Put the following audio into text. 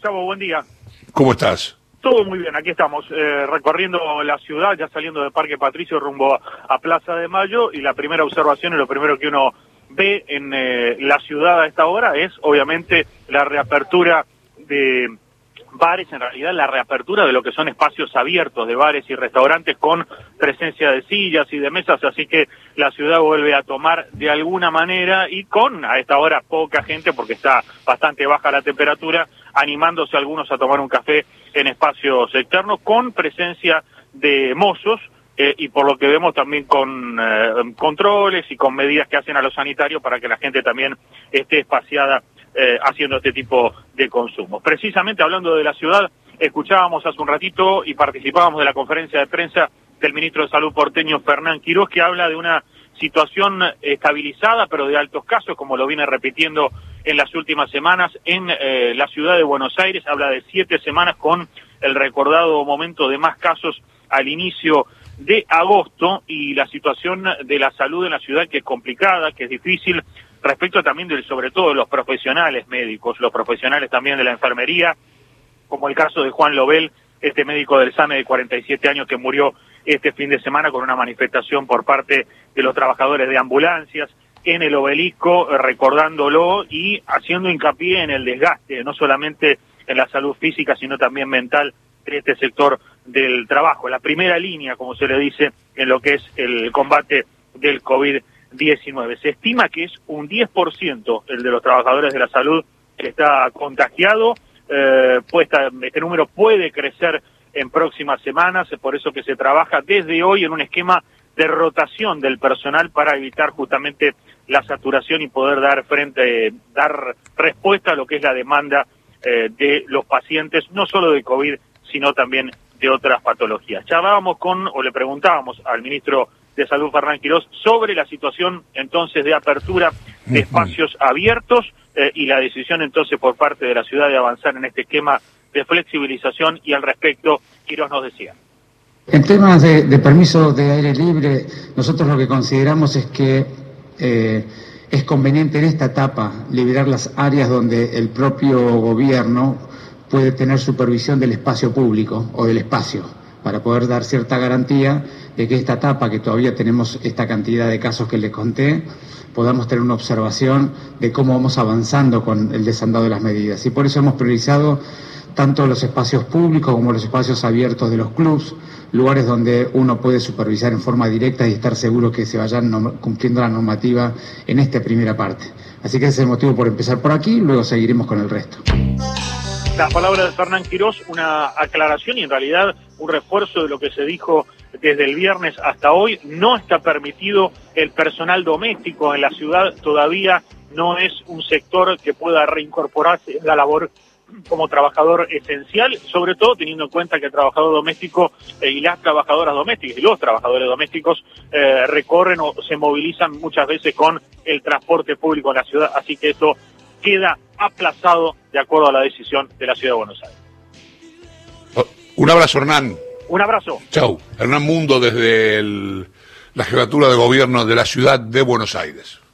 Gustavo, buen día. ¿Cómo estás? Todo muy bien, aquí estamos eh, recorriendo la ciudad, ya saliendo de Parque Patricio rumbo a, a Plaza de Mayo y la primera observación y lo primero que uno ve en eh, la ciudad a esta hora es obviamente la reapertura de bares, en realidad la reapertura de lo que son espacios abiertos de bares y restaurantes con presencia de sillas y de mesas, así que la ciudad vuelve a tomar de alguna manera y con a esta hora poca gente porque está bastante baja la temperatura, animándose algunos a tomar un café en espacios externos con presencia de mozos eh, y por lo que vemos también con eh, controles y con medidas que hacen a los sanitarios para que la gente también esté espaciada eh, haciendo este tipo de consumo. Precisamente hablando de la ciudad, escuchábamos hace un ratito y participábamos de la conferencia de prensa del ministro de Salud porteño Fernán Quiroz que habla de una situación estabilizada pero de altos casos, como lo viene repitiendo en las últimas semanas en eh, la ciudad de Buenos Aires, habla de siete semanas con el recordado momento de más casos al inicio de agosto y la situación de la salud en la ciudad que es complicada, que es difícil, respecto también de, sobre todo de los profesionales médicos, los profesionales también de la enfermería, como el caso de Juan Lobel, este médico del SAME de 47 años que murió este fin de semana con una manifestación por parte de los trabajadores de ambulancias en el obelisco, recordándolo y haciendo hincapié en el desgaste, no solamente en la salud física, sino también mental de este sector del trabajo, la primera línea, como se le dice, en lo que es el combate del COVID-19. Se estima que es un 10% el de los trabajadores de la salud que está contagiado, eh, este número puede crecer en próximas semanas, es por eso que se trabaja desde hoy en un esquema de rotación del personal para evitar justamente la saturación y poder dar frente, dar respuesta a lo que es la demanda eh, de los pacientes, no solo de COVID, sino también de otras patologías. Charlábamos con, o le preguntábamos al ministro de Salud, Fernán Quirós, sobre la situación entonces de apertura de espacios abiertos eh, y la decisión entonces por parte de la ciudad de avanzar en este esquema de flexibilización y al respecto, Quirós nos decía. En temas de, de permiso de aire libre, nosotros lo que consideramos es que eh, es conveniente en esta etapa liberar las áreas donde el propio gobierno puede tener supervisión del espacio público o del espacio para poder dar cierta garantía de que esta etapa, que todavía tenemos esta cantidad de casos que les conté, podamos tener una observación de cómo vamos avanzando con el desandado de las medidas. Y por eso hemos priorizado tanto los espacios públicos como los espacios abiertos de los clubs, lugares donde uno puede supervisar en forma directa y estar seguro que se vayan cumpliendo la normativa en esta primera parte. Así que ese es el motivo por empezar por aquí, luego seguiremos con el resto. La palabra de Fernán Quirós, una aclaración y en realidad un refuerzo de lo que se dijo desde el viernes hasta hoy. No está permitido el personal doméstico en la ciudad, todavía no es un sector que pueda reincorporarse en la labor como trabajador esencial, sobre todo teniendo en cuenta que el trabajador doméstico eh, y las trabajadoras domésticas y los trabajadores domésticos eh, recorren o se movilizan muchas veces con el transporte público en la ciudad, así que eso queda aplazado de acuerdo a la decisión de la ciudad de Buenos Aires. Un abrazo, Hernán. Un abrazo. Chau. Hernán Mundo desde la jefatura de gobierno de la ciudad de Buenos Aires.